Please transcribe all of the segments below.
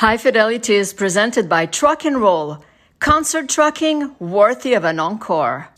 High Fidelity is presented by Truck and Roll, concert trucking worthy of an encore.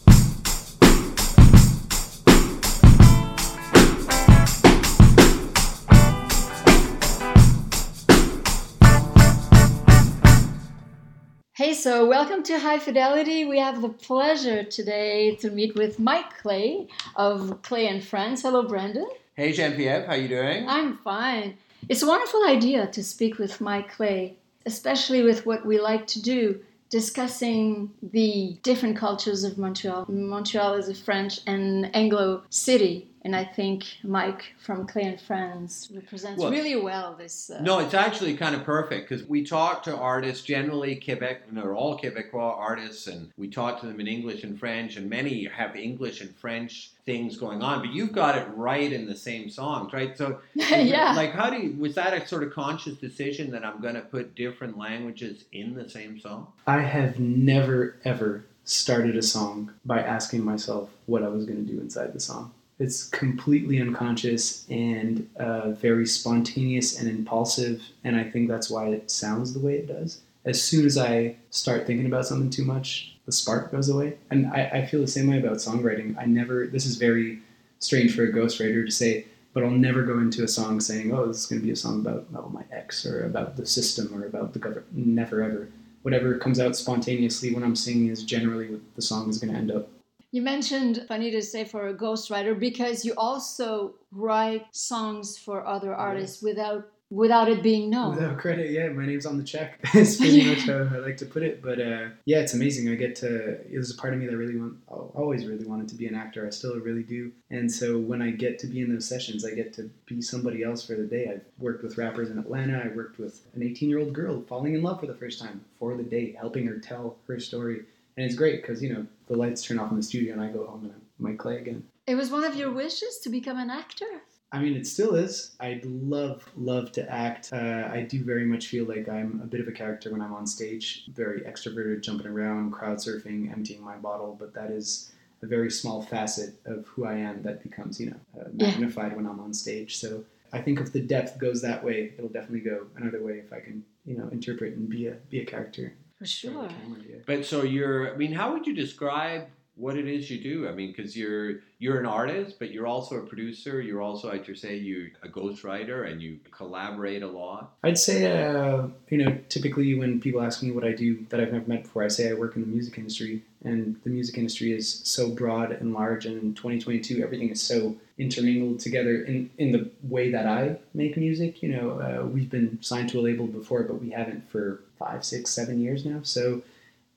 Hey, so welcome to High Fidelity. We have the pleasure today to meet with Mike Clay of Clay and Friends. Hello, Brandon. Hey, Jean-Pierre, how you doing? I'm fine. It's a wonderful idea to speak with Mike Clay, especially with what we like to do, discussing the different cultures of Montreal. Montreal is a French and Anglo city, and I think Mike from Clay and Friends represents Well, really well this. Uh, No, it's actually kind of perfect because we talk to artists, generally Quebec, and they're all Quebecois artists, and we talk to them in English and French, and many have English and French things going on, but you've got it right in the same songs, right? So, yeah. like, how do you, was that a sort of conscious decision that I'm going to put different languages in the same song? I have never ever started a song by asking myself what I was going to do inside the song. It's completely unconscious and uh, very spontaneous and impulsive, and I think that's why it sounds the way it does. As soon as I start thinking about something too much, the spark goes away. And I, I feel the same way about songwriting. I never, this is very strange for a ghostwriter to say, but I'll never go into a song saying, oh, this is going to be a song about oh, my ex or about the system or about the government. Never, ever. Whatever comes out spontaneously when I'm singing is generally what the song is going to end up. You mentioned, funny to say, for a ghostwriter because you also write songs for other artists without without it being known. Without credit, yeah, my name's on the check. It's pretty much how I like to put it. But uh, yeah, it's amazing. I get to. There's a part of me that really want, always really wanted to be an actor. I still really do. And so when I get to be in those sessions, I get to be somebody else for the day. I've worked with rappers in Atlanta. I worked with an 18 year old girl falling in love for the first time for the day, helping her tell her story. And it's great because you know the lights turn off in the studio and I go home and I'm Mike Clay again. It was one of your wishes to become an actor. I mean, it still is. I'd love, love to act. Uh, I do very much feel like I'm a bit of a character when I'm on stage. Very extroverted, jumping around, crowd surfing, emptying my bottle. But that is a very small facet of who I am that becomes, you know, uh, Yeah. magnified when I'm on stage. So I think if the depth goes that way, it'll definitely go another way if I can, you know, interpret and be a be a character. For for sure. camera, yeah. But so you're, I mean, how would you describe what it is you do? I mean, because you're you're an artist, but you're also a producer. You're also, like you say, you're a ghostwriter, and you collaborate a lot. I'd say, uh, you know, typically when people ask me what I do that I've never met before, I say I work in the music industry. And the music industry is so broad and large. And in 2022, everything is so intermingled together in, in the way that I make music. You know, uh, we've been signed to a label before, but we haven't for five, six, seven years now. So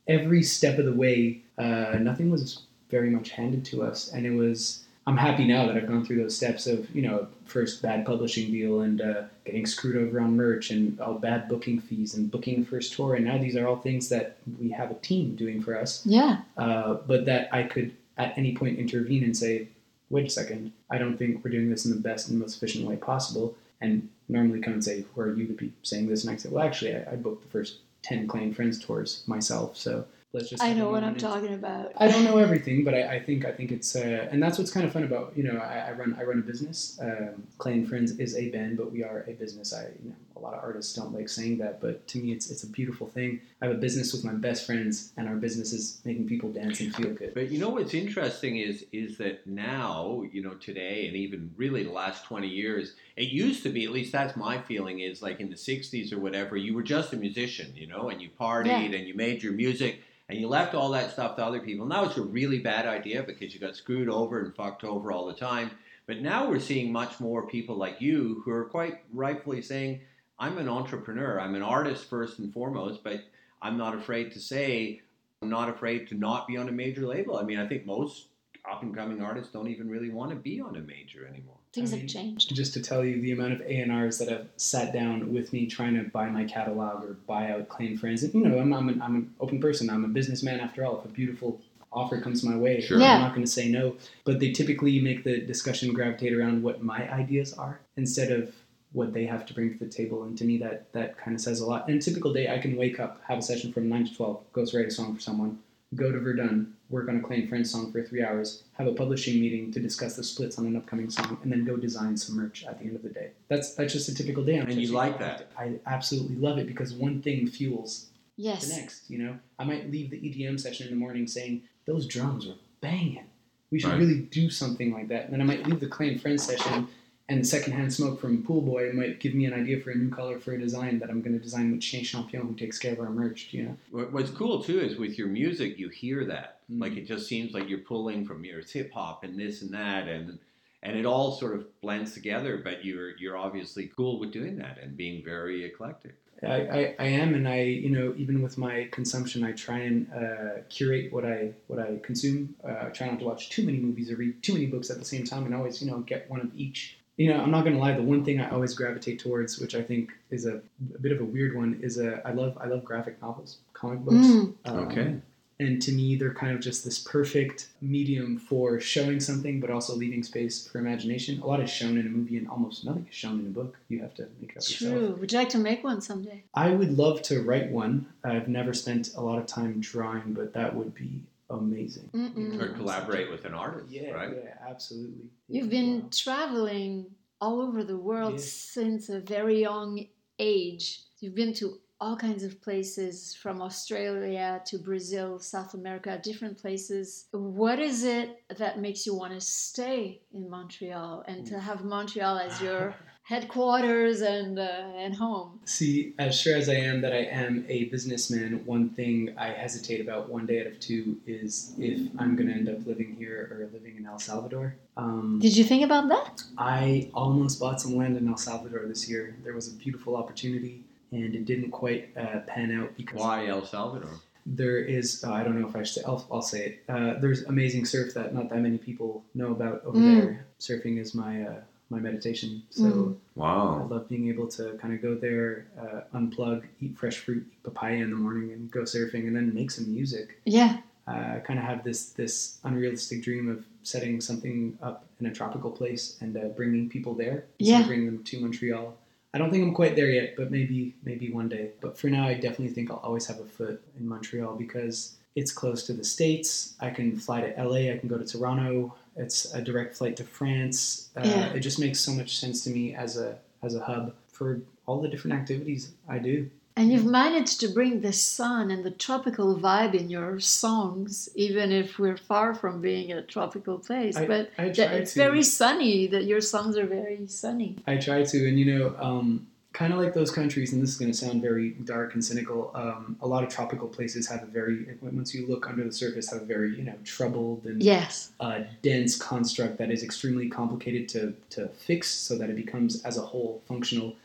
every step of the way, uh, nothing was very much handed to us. And it was, I'm happy now that I've gone through those steps of, you know, first bad publishing deal and uh, getting screwed over on merch and all bad booking fees and booking the first tour. And now these are all things that we have a team doing for us, Yeah. uh, but that I could at any point intervene and say, wait a second, I don't think we're doing this in the best and most efficient way possible. And normally come and say, who are you to be saying this? And I say, well, actually, I, I booked the first 10 Clay and Friends tours myself. So let's just. I know what I'm talking about. I don't know everything, but I, I think I think it's uh, and that's what's kind of fun about you know I, I run I run a business. Um, Clay and Friends is a band, but we are a business. I you know a lot of artists don't like saying that, but to me it's it's a beautiful thing. I have a business with my best friends, and our business is making people dance and feel good. But you know what's interesting is is that now, you know, today and even really the last 20 years, it used to be, at least that's my feeling, is like in the 60s or whatever, you were just a musician, you know, and you partied and you made your music and you left all that stuff to other people. Now it's a really bad idea because you got screwed over and fucked over all the time. But now we're seeing much more people like you who are quite rightfully saying, I'm an entrepreneur, I'm an artist first and foremost, but I'm not afraid to say I'm not afraid to not be on a major label. I mean, I think most up and coming artists don't even really want to be on a major anymore. Things I have changed. Just to tell you the amount of A&Rs that have sat down with me trying to buy my catalog or buy out Clay and Friends. And, you know, I'm, I'm, an, I'm an open person. I'm a businessman after all. If a beautiful offer comes my way, Sure. Yeah. I'm not going to say no. But they typically make the discussion gravitate around what my ideas are instead of what they have to bring to the table. And to me, that, that kind of says a lot. And a typical day, I can wake up, have a session from 9 to 12, go write a song for someone, go to Verdun, work on a Clay and Friends song for three hours, have a publishing meeting to discuss the splits on an upcoming song, and then go design some merch at the end of the day. That's that's just a typical day. on And you like that? I absolutely love it because one thing fuels yes. the next. You know, I might leave the EDM session in the morning saying those drums were banging. We should Right. really do something like that. And then I might leave the Clay and Friends session, and secondhand smoke from Pool Boy might give me an idea for a new color for a design that I'm going to design with Shane Champion, who takes care of our merch. You know, What's cool too is with your music, you hear that. Mm. Like it just seems like you're pulling from your hip hop and this and that, and and it all sort of blends together. But you're you're obviously cool with doing that and being very eclectic. I, I, I am, and I you know even with my consumption, I try and uh, curate what I what I consume. Uh, I try not to watch too many movies or read too many books at the same time, and always you know get one of each. You know, I'm not gonna lie. The one thing I always gravitate towards, which I think is a, a bit of a weird one, is a I love I love graphic novels, comic books. Mm. Um, And to me, they're kind of just this perfect medium for showing something, but also leaving space for imagination. A lot is shown in a movie, and almost nothing is shown in a book. You have to make it up yourself. True. Would you like to make one someday? I would love to write one. I've never spent a lot of time drawing, but that would be amazing. Mm-mm. Or collaborate with an artist, Yeah, right? yeah, absolutely. You've been wow. traveling all over the world Yeah. since a very young age. You've been to all kinds of places from Australia to Brazil, South America, different places. What is it that makes you want to stay in Montreal and to have Montreal as your headquarters and uh, and home? See, as sure as I am that I am a businessman, one thing I hesitate about one day out of two is if I'm going to end up living here or living in El Salvador. Um, Did you think about that? I almost bought some land in El Salvador this year. There was a beautiful opportunity, and it didn't quite uh, pan out because Why El Salvador? there is uh, I don't know if I should say I'll, I'll say it. Uh, there's amazing surf that not that many people know about over Mm. there. Surfing is my uh, my meditation. So Mm. I love being able to kind of go there, uh, unplug, eat fresh fruit, eat papaya in the morning, and go surfing, and then make some music. Yeah. Uh, I kind of have this this unrealistic dream of setting something up in a tropical place and uh, bringing people there. instead of Yeah. bringing them to Montreal. I don't think I'm quite there yet, but maybe maybe one day. But for now, I definitely think I'll always have a foot in Montreal because it's close to the states. I can fly to LA. I can go to Toronto. It's a direct flight to France. Uh, Yeah. It just makes so much sense to me as a as a hub for all the different activities I do. And you've managed to bring the sun and the tropical vibe in your songs, even if we're far from being a tropical place. I- but I try it's to. very sunny. That your songs are very sunny. I try to, and you know, um, kind of like those countries, and this is going to sound very dark and cynical. Um, a lot of tropical places have a very, once you look under the surface, have a very, you know, troubled and Yes. uh, dense construct that is extremely complicated to, to fix so that it becomes as a whole functional.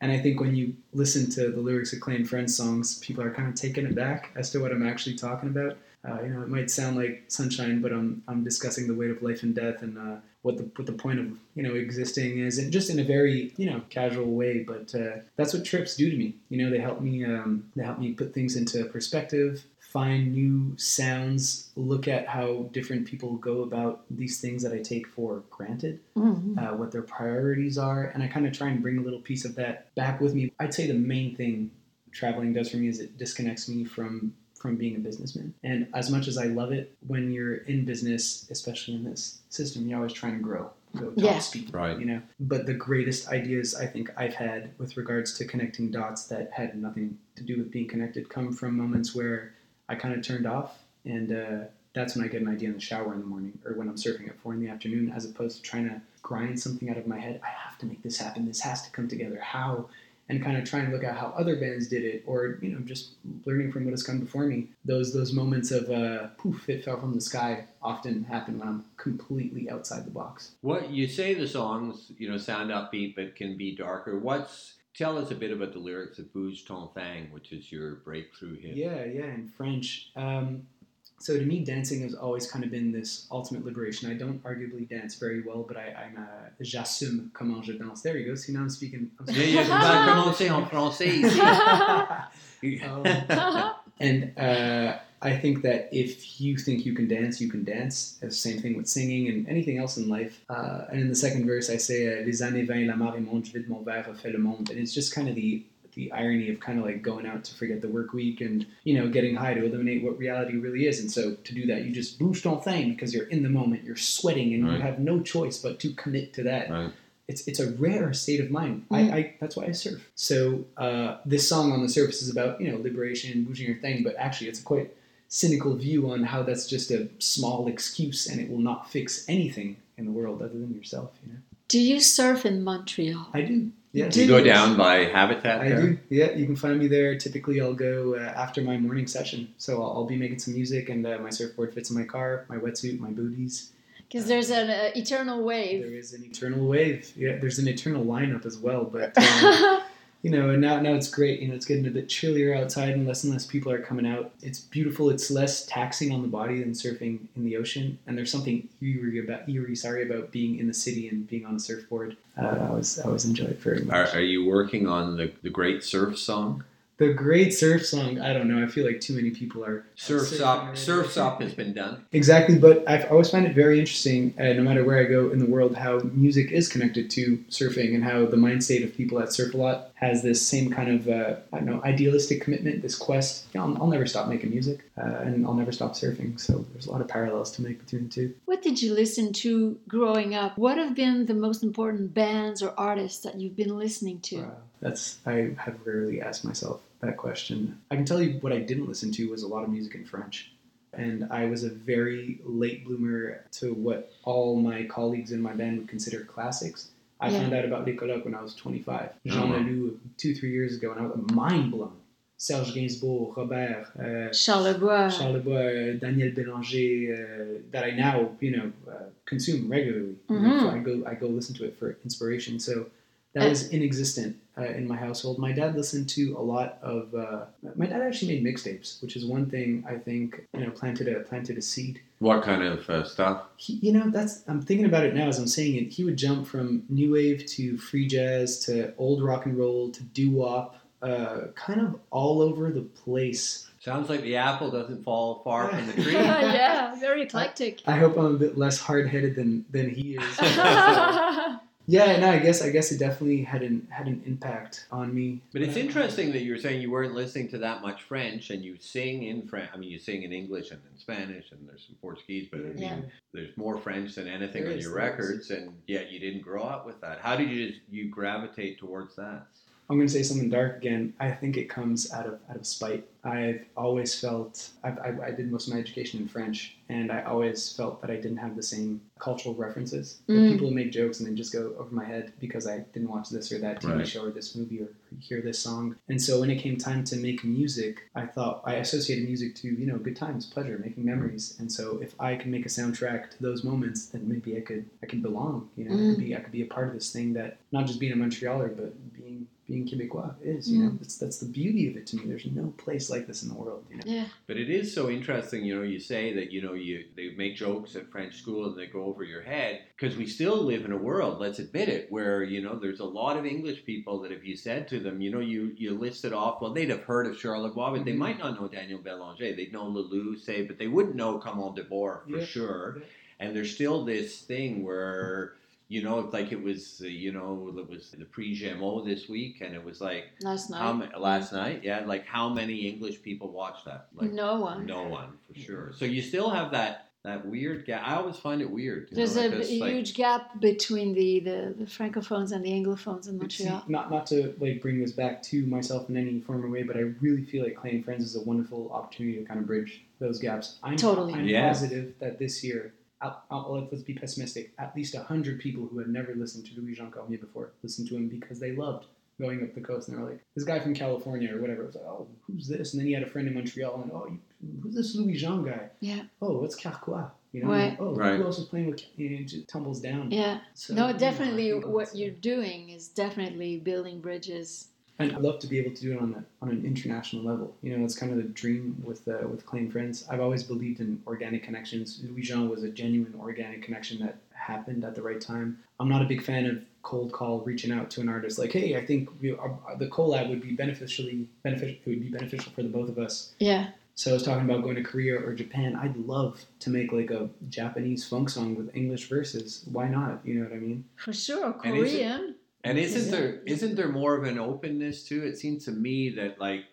And I think when you listen to the lyrics of Clay and Friends songs, people are kind of taken aback as to what I'm actually talking about. Uh, you know, it might sound like sunshine, but I'm, I'm discussing the weight of life and death and uh, what the what the point of you know existing is, and just in a very you know casual way. But uh, that's what trips do to me. You know, they help me um, they help me put things into perspective, find new sounds, look at how different people go about these things that I take for granted Mhm. uh, what their priorities are, and I kind of try and bring a little piece of that back with me. I'd say the main thing traveling does for me is it disconnects me from from being a businessman. And as much as I love it, when you're in business, especially in this system, you're always trying to grow, go top Yeah. speed, Right. you know. But the greatest ideas I think I've had with regards to connecting dots that had nothing to do with being connected come from moments where I kind of turned off and. Uh, that's when I get an idea in the shower in the morning or when I'm surfing at four in the afternoon, as opposed to trying to grind something out of my head. I have to make this happen. This has to come together. How? And kind of trying to look at how other bands did it, or you know, just learning from what has come before me. Those those moments of uh, poof, it fell from the sky often happen when I'm completely outside the box. What you say the songs, you know, sound upbeat but can be darker. What's tell us a bit about the lyrics of Bouge ton thing, which is your breakthrough hit. Yeah, yeah, in French. Um, so to me, dancing has always kind of been this ultimate liberation. I don't arguably dance very well, but I, I'm a j'assume comment je danse. There you go. See now I'm speaking. I'm Yeah, yeah, on va en français. Um, and uh, I think that if you think you can dance, you can dance. It's the same thing with singing and anything else in life. Uh, and in the second verse, I say, uh, Les années vingt, la marée monte, je vide mon verre, refait le monde. And it's just kind of the the irony of kind of like going out to forget the work week and you know getting high to eliminate what reality really is. And so to do that, you just boost on thing because you're in the moment, you're sweating, and Right. you have no choice but to commit to that. Right. It's it's a rare state of mind. Mm. I, I that's why I surf. So uh, this song on the surface is about you know liberation, boosting your thing, but actually it's a quite cynical view on how that's just a small excuse and it will not fix anything in the world other than yourself. You know. Do you surf in Montreal? I do. Yeah. Do you go down by Habitat I there? do. Yeah, you can find me there. Typically, I'll go uh, after my morning session. So I'll, I'll be making some music, and uh, my surfboard fits in my car, my wetsuit, my booties. Because there's an uh, eternal wave. There is an eternal wave. Yeah, there's an eternal lineup as well. But uh, you know, and now now it's great. You know, it's getting a bit chillier outside, and less and less people are coming out. It's beautiful. It's less taxing on the body than surfing in the ocean. And there's something eerie about eerie, sorry, about being in the city and being on a surfboard. Uh, I always I always enjoy it very much. Are, are you working on the, the Great Surf Song? The great surf song. I don't know. I feel like too many people are Surf's surfing Up. Surf's Up has been done. Exactly, but I've always find it very interesting, uh, no matter where I go in the world, how music is connected to surfing and how the mind state of people that surf a lot has this same kind of, uh, I don't know, idealistic commitment, this quest. I'll, I'll never stop making music, uh, and I'll never stop surfing. So there's a lot of parallels to make between the two. What did you listen to growing up? What have been the most important bands or artists that you've been listening to? Wow. That's I have rarely asked myself that question. I can tell you what I didn't listen to was a lot of music in French. And I was a very late bloomer to what all my colleagues in my band would consider classics. I Yeah. found out about Les Colocs when I was 25. Jean Oh, wow. Leloup two, three years ago, and I was mind blown. Serge Gainsbourg, Robert, uh, Charlebois. Charles Lebois, uh, Daniel Bélanger, uh, that I now you know uh, consume regularly. You know, Mhm. so I go I go listen to it for inspiration. So that Uh, was inexistent uh, in my household. My dad listened to a lot of. Uh, my dad actually made mixtapes, which is one thing I think you know planted a planted a seed. What kind of uh, stuff? He, you know, that's I'm thinking about it now as I'm saying it. He would jump from new wave to free jazz to old rock and roll to doo wop, uh, kind of all over the place. Sounds like the apple doesn't fall far from the tree. yeah, very eclectic. I hope I'm a bit less hard headed than than he is. Yeah, no, I guess I guess it definitely had an had an impact on me. But it's uh, interesting that you were saying you weren't listening to that much French, and you sing in French. I mean, you sing in English and in Spanish, and there's some Portuguese, but I mean, Yeah. there's more French than anything There on your there is. records, and yet you didn't grow up with that. How did you you gravitate towards that? I'm going to say something dark again. I think it comes out of out of spite. I've always felt I've, I, I did most of my education in French, and I always felt that I didn't have the same cultural references. Like, Mm. people make jokes and they just go over my head because I didn't watch this or that TV Right. show or this movie or hear this song. And so when it came time to make music, I thought I associated music to you know good times, pleasure, making memories. And so if I can make a soundtrack to those moments, then maybe I could I could belong. You know, I could be I could be a part of this thing that not just being a Montrealer, but being being Quebecois is. You mm. know, that's that's the beauty of it to me. There's no place like this in the world. You know. yeah. But it is so interesting, you know. You say that you know you they make jokes at French school and they go over your head because we still live in a world. Let's admit it, where you know there's a lot of English people that if you said to them, you know, you you listed off, well, they'd have heard of Charlebois, but they mm-hmm. might not know Daniel Bélanger. They'd know Leloup, say, but they wouldn't know Comment de Boer for Yeah. sure. Yeah. And there's still this thing where. You know, like it was, uh, you know, it was the Prix Gémeaux this week, and it was like Last night. how ma- last night, yeah, like how many English people watched that? Like no one. no one for sure. So you still have that that weird gap. I always find it weird. There's know, a, like this, a like- huge gap between the, the, the francophones and the anglophones in But see, Montreal. not not to like bring this back to myself in any form or way, but I really feel like Clay and Friends is a wonderful opportunity to kind of bridge those gaps. I'm Totally. I'm Yeah. positive that this year, I'll, I'll, let's let's be pessimistic. At least hundred people who had never listened to Louis Jean Cormier before listened to him because they loved going up the coast, and they were like, "This guy from California or whatever." It was like, "Oh, who's this?" And then he had a friend in Montreal, and "Oh, you, who's this Louis Jean guy?" Yeah. Oh, what's Karkwa? You know? Right. Oh, Right. who else was playing with? You know, it just tumbles down. Yeah. So, no, you know, definitely what you're doing is definitely building bridges. And I'd love to be able to do it on a, on an international level. You know, it's kind of the dream with uh, with Clay and Friends. I've always believed in organic connections. Louis Jean was a genuine organic connection that happened at the right time. I'm not a big fan of cold call reaching out to an artist like, hey, I think we, our, the collab would be beneficially beneficial. It would be beneficial for the both of us. Yeah. So I was talking about going to Korea or Japan. I'd love to make like a Japanese funk song with English verses. Why not? You know what I mean? For sure. And is it- Korean. And isn't there isn't there more of an openness too? It seems to me that like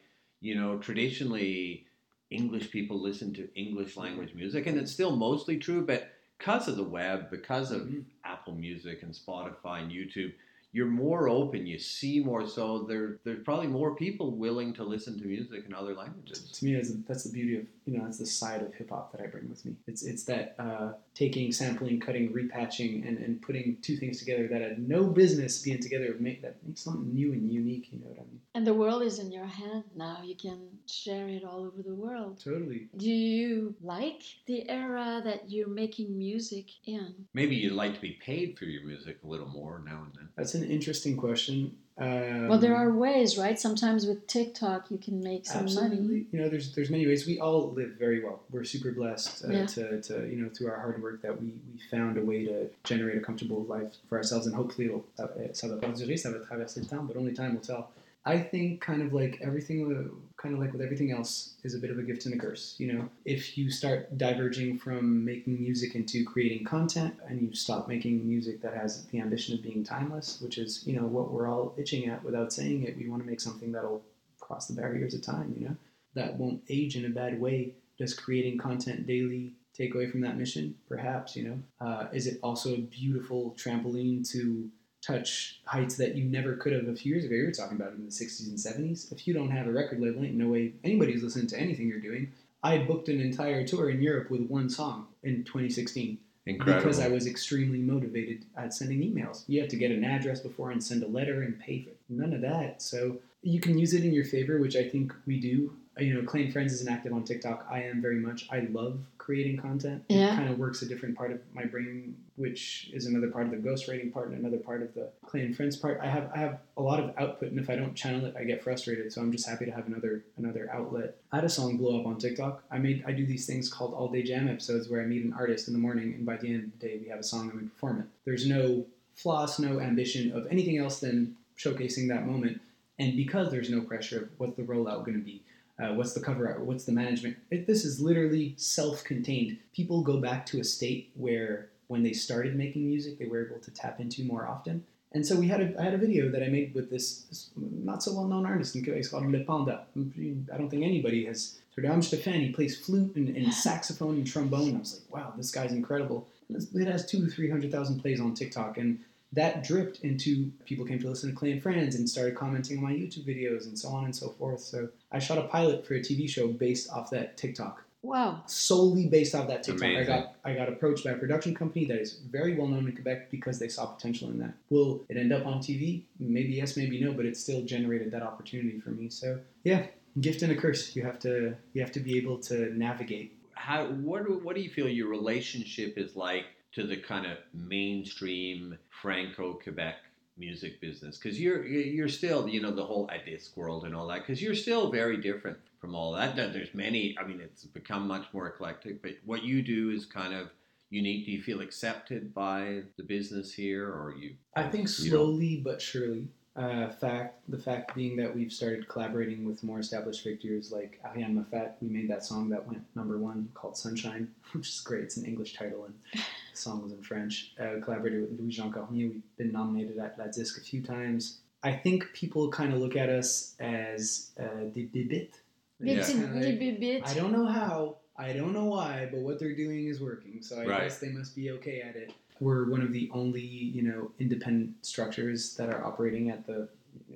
you know traditionally English people listen to English language music, and it's still mostly true. But because of the web, because of Mhm. Apple Music and Spotify and YouTube, you're more open. You see more. So there there's probably more people willing to listen to music in other languages. to me that's the beauty of you know that's the side of hip hop that I bring with me. It's it's that uh, taking, sampling, cutting, repatching, and, and putting two things together that had no business being together make that makes something new and unique. You know what I mean? And the world is in your hand now. You can share it all over the world. Totally. Do you like the era that you're making music in? Maybe you'd like to be paid for your music a little more now and then. That's an interesting question. Um, well, there are ways, right? Sometimes with TikTok, you can make some Absolutely. money. You know, there's there's many ways. We all live very well. We're super blessed uh, Yeah. to, to you know through our hard work that we, we found a way to generate a comfortable life for ourselves, and hopefully it'll, uh, ça va perdurer, ça va traverser le temps, but only time will tell. I think kind of like everything, uh, kind of like with everything else, is a bit of a gift and a curse. You know, if you start diverging from making music into creating content, and you stop making music that has the ambition of being timeless, which is you know what we're all itching at without saying it, we want to make something that'll cross the barriers of time. You know, that won't age in a bad way. Does creating content daily take away from that mission? Perhaps. You know, uh, is it also a beautiful trampoline to touch heights that you never could have a few years ago. You were talking about in the 60s and 70s. If you don't have a record label, ain't no way anybody's listening to anything you're doing. I booked an entire tour in Europe with one song in 2016 Incredible. because I was extremely motivated at sending emails. You have to get an address before and send a letter and pay for it. None of that. So you can use it in your favor, which I think we do. Uh, You know, Clay and Friends isn't active on TikTok. I am very much. I love creating content. Yeah. It kind of works a different part of my brain, which is another part of the ghostwriting part and another part of the Clay and Friends part. I have I have a lot of output, and if I don't channel it, I get frustrated. So I'm just happy to have another another outlet. I had a song blow up on TikTok. I made I do these things called all day jam episodes where I meet an artist in the morning, and by the end of the day, we have a song and we perform it. There's no floss, no ambition of anything else than showcasing that moment. And because there's no pressure of what's the rollout going to be, uh, what's the cover art, what's the management, it, this is literally self-contained. People go back to a state where when they started making music, they were able to tap into more often. And so we had a, I had a video that I made with this, this not so well-known artist in Quebec. It's called Le Panda. I don't think anybody has heard of him. I'm just a fan. He plays flute and, and saxophone and trombone. I was like, wow, this guy's incredible. It has two, three hundred thousand plays on TikTok, and that dripped into people came to listen to Clay and Friends and started commenting on my YouTube videos and so on and so forth. So I shot a pilot for a TV show based off that TikTok Wow. solely based off that TikTok. I got I got approached by a production company that is very well known in Quebec because they saw potential in that. Will it end up on TV? Maybe yes, maybe no, but it still generated that opportunity for me. So yeah, gift and a curse. You have to you have to be able to navigate. how what what do you feel your relationship is like to the kind of mainstream Franco Quebec music business? Because you're you're still you know the whole disc world and all that. Because you're still very different from all that. There's many. I mean, it's become much more eclectic. But what you do is kind of unique. Do you feel accepted by the business here, or you? I think slowly but surely. Uh, fact the fact being that we've started collaborating with more established figures like Ariane Moffatt. We made that song that went number one called Sunshine, which is great. It's an English title and the song was in French. Uh, collaborated with Louis Jean Cormier. We've been nominated at l'ADISQ a few times. I think people kind of look at us as uh, des bibites. Yeah. Bit, kinda bit, like, bit, bit. I don't know how. I don't know why, but what they're doing is working. So I Right. guess they must be okay at it. We're one of the only, you know, independent structures that are operating at the.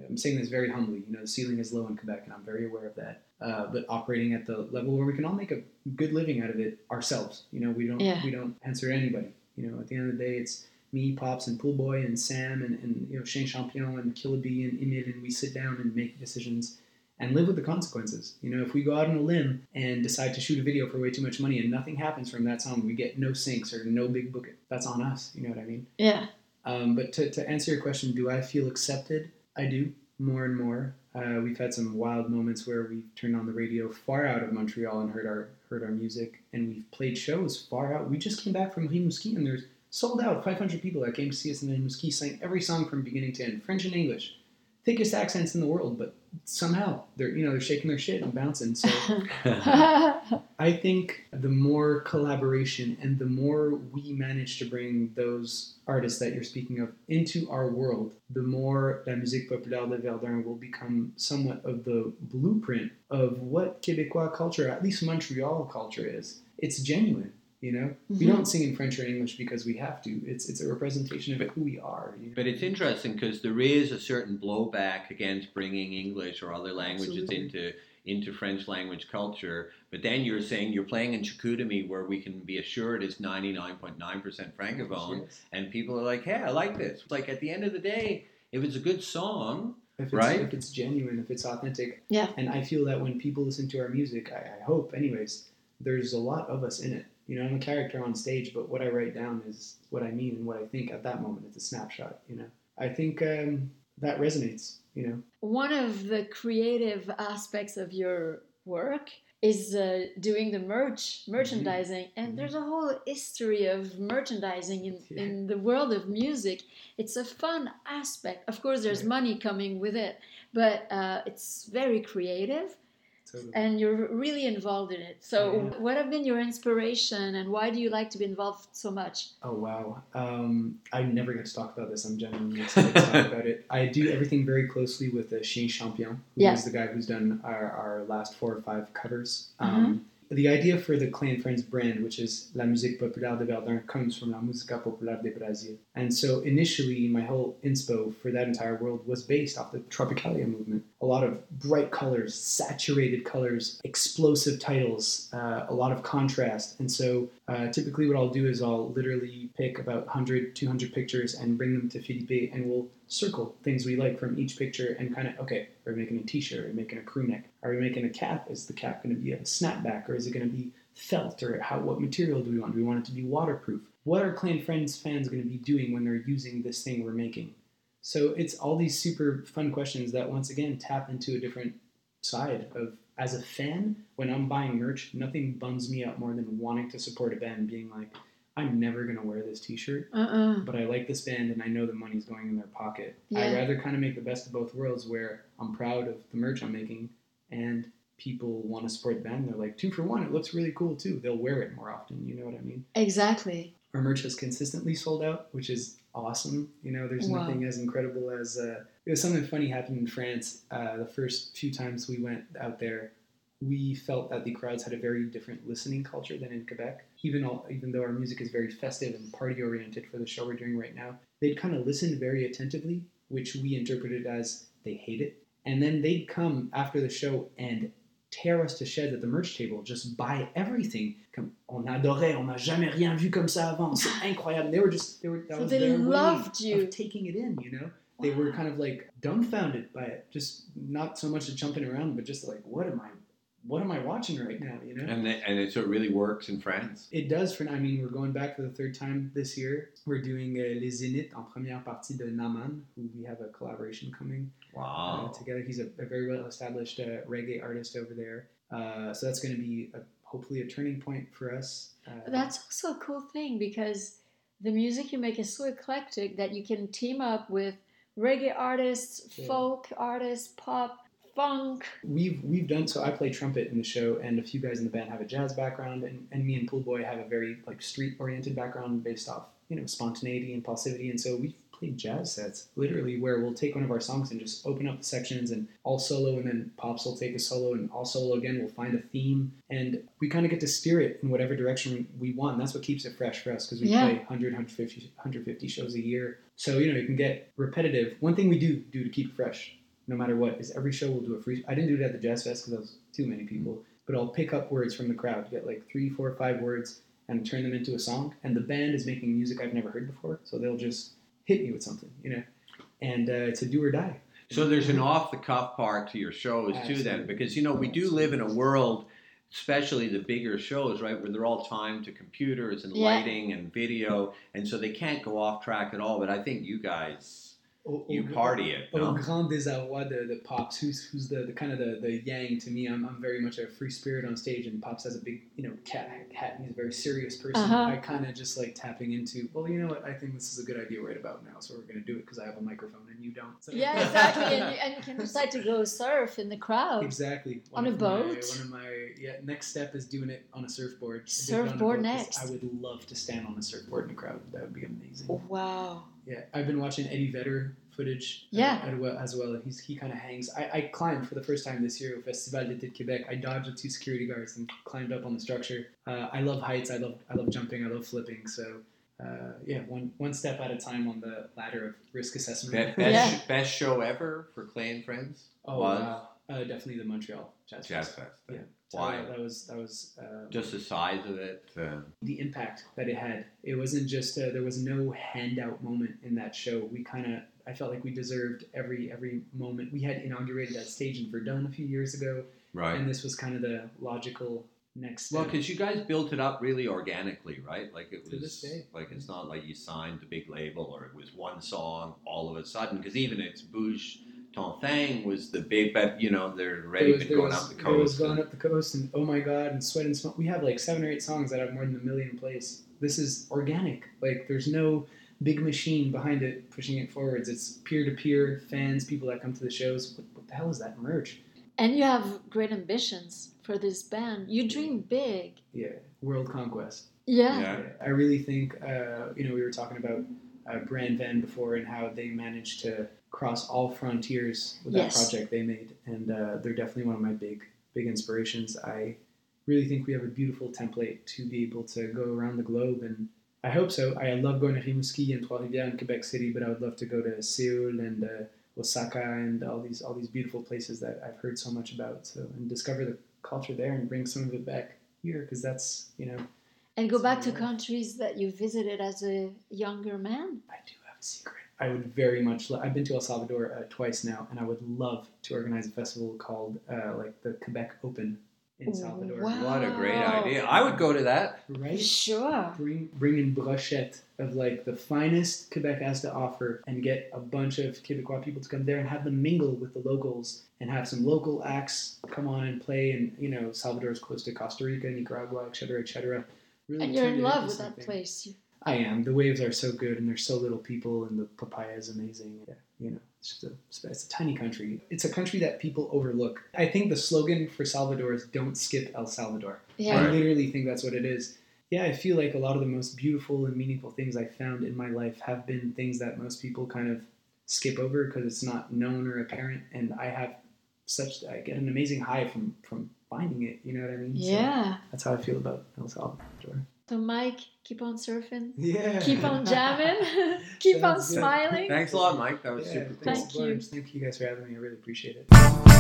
I'm saying this very humbly. You know, the ceiling is low in Quebec, and I'm very aware of that. Uh, but operating at the level where we can all make a good living out of it ourselves. You know, we don't Yeah. we don't answer to anybody. You know, at the end of the day, it's me, Pops, and Pool Boy, and Sam, and, and you know Shane Champion, and Killaby, and Imid, and we sit down and make decisions and live with the consequences. You know, if we go out on a limb and decide to shoot a video for way too much money and nothing happens from that song, we get no syncs or no big book. That's on us. You know what I mean? Yeah. Um, but to, to answer your question, do I feel accepted? I do more and more. Uh, we've had some wild moments where we've turned on the radio far out of Montreal and heard our heard our music, and we've played shows far out. We just came back from Rimouski, and there's sold out 500 people that came to see us in Rimouski, sang every song from beginning to end, French and English, thickest accents in the world, but somehow they're you know they're shaking their shit and bouncing. So I think the more collaboration and the more we manage to bring those artists that you're speaking of into our world, the more la musique populaire de Verdun will become somewhat of the blueprint of what Quebecois culture, at least Montreal culture, is. It's genuine. You know, mm-hmm. we don't sing in French or English because we have to. It's it's a representation of who we are. You know? But it's interesting because there is a certain blowback against bringing English or other languages Absolutely. into into French language culture. But then you're saying you're playing in Chicoutimi where we can be assured is 99.9% francophone, yes. and people are like, "Hey, I like this." Like at the end of the day, if it's a good song, if it's, right? If it's genuine, if it's authentic, yeah. And I feel that when people listen to our music, I, I hope, anyways, there's a lot of us in it you know, I'm a character on stage, but what I write down is what I mean and what I think at that moment. It's a snapshot, you know. I think um, that resonates, you know. One of the creative aspects of your work is uh, doing the merch, merchandising, mm-hmm. and mm-hmm. there's a whole history of merchandising in, yeah. in the world of music. It's a fun aspect. Of course, there's money coming with it, but uh, it's very creative Totally. And you're really involved in it. So, yeah. what have been your inspiration, and why do you like to be involved so much? Oh wow! Um, I never get to talk about this. I'm genuinely excited to talk about it. I do everything very closely with uh, Shane Champion, who yeah. is the guy who's done our, our last four or five covers. Mm-hmm. The idea for the Clay and Friends brand, which is La Musique Populaire de Verdun, comes from La Musica Popular de Brasil. And so initially, my whole inspo for that entire world was based off the Tropicalia movement. A lot of bright colors, saturated colors, explosive titles, uh, a lot of contrast. And so uh, typically, what I'll do is I'll literally pick about 100, 200 pictures and bring them to Philippe, and we'll circle things we like from each picture and kind of, okay, are we making a t shirt? Are we making a crew neck? Are we making a cap? Is the cap going to be a snapback or is it going to be felt? Or how what material do we want? Do we want it to be waterproof? What are Clay and Friends fans going to be doing when they're using this thing we're making? So it's all these super fun questions that once again tap into a different side of as a fan, when I'm buying merch, nothing bums me out more than wanting to support a band being like, I'm never gonna wear this T-shirt, uh-uh. but I like this band and I know the money's going in their pocket. Yeah. I'd rather kind of make the best of both worlds, where I'm proud of the merch I'm making, and people want to support the band. They're like two for one. It looks really cool too. They'll wear it more often. You know what I mean? Exactly. Our merch has consistently sold out, which is awesome. You know, there's wow. nothing as incredible as uh, it was something funny happened in France. Uh, the first few times we went out there, we felt that the crowds had a very different listening culture than in Quebec. Even all, even though our music is very festive and party oriented for the show we're doing right now, they'd kind of listen very attentively, which we interpreted as they hate it. And then they'd come after the show and tear us to shreds at the merch table, just buy everything. Comme, on adorait, on n'a jamais rien vu comme ça avant. C'est incroyable. They were just, they were, that so was they their loved way you. of taking it in, you know? They were kind of like dumbfounded by it. Just not so much the jumping around, but just like, what am I what am I watching right now? You know, and the, and it, so it really works in France. It does for. I mean, we're going back for the third time this year. We're doing uh, Les Zéniths en première partie de Naâman, who we have a collaboration coming. Wow. Uh, together, he's a, a very well established uh, reggae artist over there. Uh, so that's going to be a, hopefully a turning point for us. Uh, that's also a cool thing because the music you make is so eclectic that you can team up with reggae artists, yeah. folk artists, pop funk. We've we've done so. I play trumpet in the show, and a few guys in the band have a jazz background, and, and me and Pool Boy have a very like street oriented background based off you know spontaneity and impulsivity, and so we've played jazz sets literally where we'll take one of our songs and just open up the sections and all solo, and then Pops will take a solo and all solo again. We'll find a theme, and we kind of get to steer it in whatever direction we want. And that's what keeps it fresh for us because we yeah. play 100, 150, 150 shows a year. So you know it can get repetitive. One thing we do do to keep it fresh no matter what, is every show we'll do a free. I didn't do it at the Jazz Fest because there was too many people, but I'll pick up words from the crowd, get like three, four, five words, and turn them into a song. And the band is making music I've never heard before, so they'll just hit me with something, you know. And uh, it's a do or die. So there's an off the cuff part to your shows Absolutely. too, then, because you know we do live in a world especially the bigger shows, right, where they're all timed to computers and yeah. lighting and video, and so they can't go off track at all. But I think you guys Au, you party it. Au No? grand désarroi de, the Pops, who's who's the, the kind of the, the yang to me. I'm, I'm very much a free spirit on stage, and Pops has a big you know cat hat, and he's a very serious person. Uh-huh. I kind of just like tapping into. Well, you know what? I think this is a good idea right about now, so we're gonna do it because I have a microphone and you don't. So- Yeah, exactly. and, you, and you can decide to go surf in the crowd. Exactly. On a of my- boat? one of my yeah. Next step is doing it on a surfboard. I did it a Surfboard next. I would love to stand on a surfboard in a crowd. That would be amazing. Wow. Yeah, I've been watching Eddie Vedder footage. uh, Yeah. as well. As well. He's he kind of hangs. I, I climbed for the first time this year au Festival d'été de Québec. I dodged the two security guards and climbed up on the structure. Uh, I love heights. I love I love jumping. I love flipping. So. Uh, yeah, one one step at a time on the ladder of risk assessment. Be- best, Yeah. best show ever for Clay and Friends oh was wow, uh, definitely the Montreal Jazz, Jazz Fest. Fest. Yeah. Why? That was that was uh, Just the size of it. Uh, the impact that it had. It wasn't just uh, there was no handout moment in that show. We kind of I felt like we deserved every every moment. We had inaugurated that stage in Verdun a few years ago, right. and this was kind of the logical next step. Well, because you guys built it up really organically, right? Like it To was this day. like it's not like you signed the big label or it was one song all of a sudden. Because even it's Bouge Ton Thing was the big, but you know they're already was, been going was, up the there was coast. going and- up the coast, and oh my god, and sweat and smoke. We have like seven or eight songs that have more than a million plays. This is organic. Like there's no big machine behind it pushing it forwards. It's peer to peer fans, people that come to the shows. What, what the hell is that merch? And you have great ambitions for this band. You dream big. Yeah, world conquest. Yeah. Yeah. I really think, uh, you know, we were talking about uh, Bran Van before and how they managed to cross all frontiers with that Yes. project they made, and uh, they're definitely one of my big, big inspirations. I really think we have a beautiful template to be able to go around the globe, and I hope so. I love going to Rimouski and Trois-Rivières and Quebec City, but I would love to go to Seoul and uh, Osaka and all these all these beautiful places that I've heard so much about. So and discover the culture there and bring some of it back here because that's you know And go back to countries that you visited as a younger man. I do have a secret. I would very much. Lo- I've been to El Salvador uh, twice now, and I would love to organize a festival called uh, like the Quebec Open in Salvador. Wow. What a great idea! I would go to that. Right? Sure. Bring bring in brochette of like the finest Quebec has to offer, and get a bunch of Quebecois people to come there and have them mingle with the locals, and have some local acts come on and play. And you know, Salvador is close to Costa Rica, Nicaragua, et cetera, et cetera. Really And you're in love into with that place. I am. The waves are so good, and there's so little people, and the papaya is amazing. Yeah, you know, it's just a it's a tiny country. It's a country that people overlook. I think the slogan for Salvador is "Don't skip El Salvador." Yeah. I literally think that's what it is. Yeah, I feel like a lot of the most beautiful and meaningful things I found in my life have been things that most people kind of skip over because it's not known or apparent, and I have such I get an amazing high from from finding it. You know what I mean? So Yeah. that's how I feel about El Salvador. So, Mike, keep on surfing. Yeah. Keep on jamming. keep on good. smiling. Thanks a lot, Mike. That was Yeah, super cool. Thank you. Thank you guys for having me. I really appreciate it.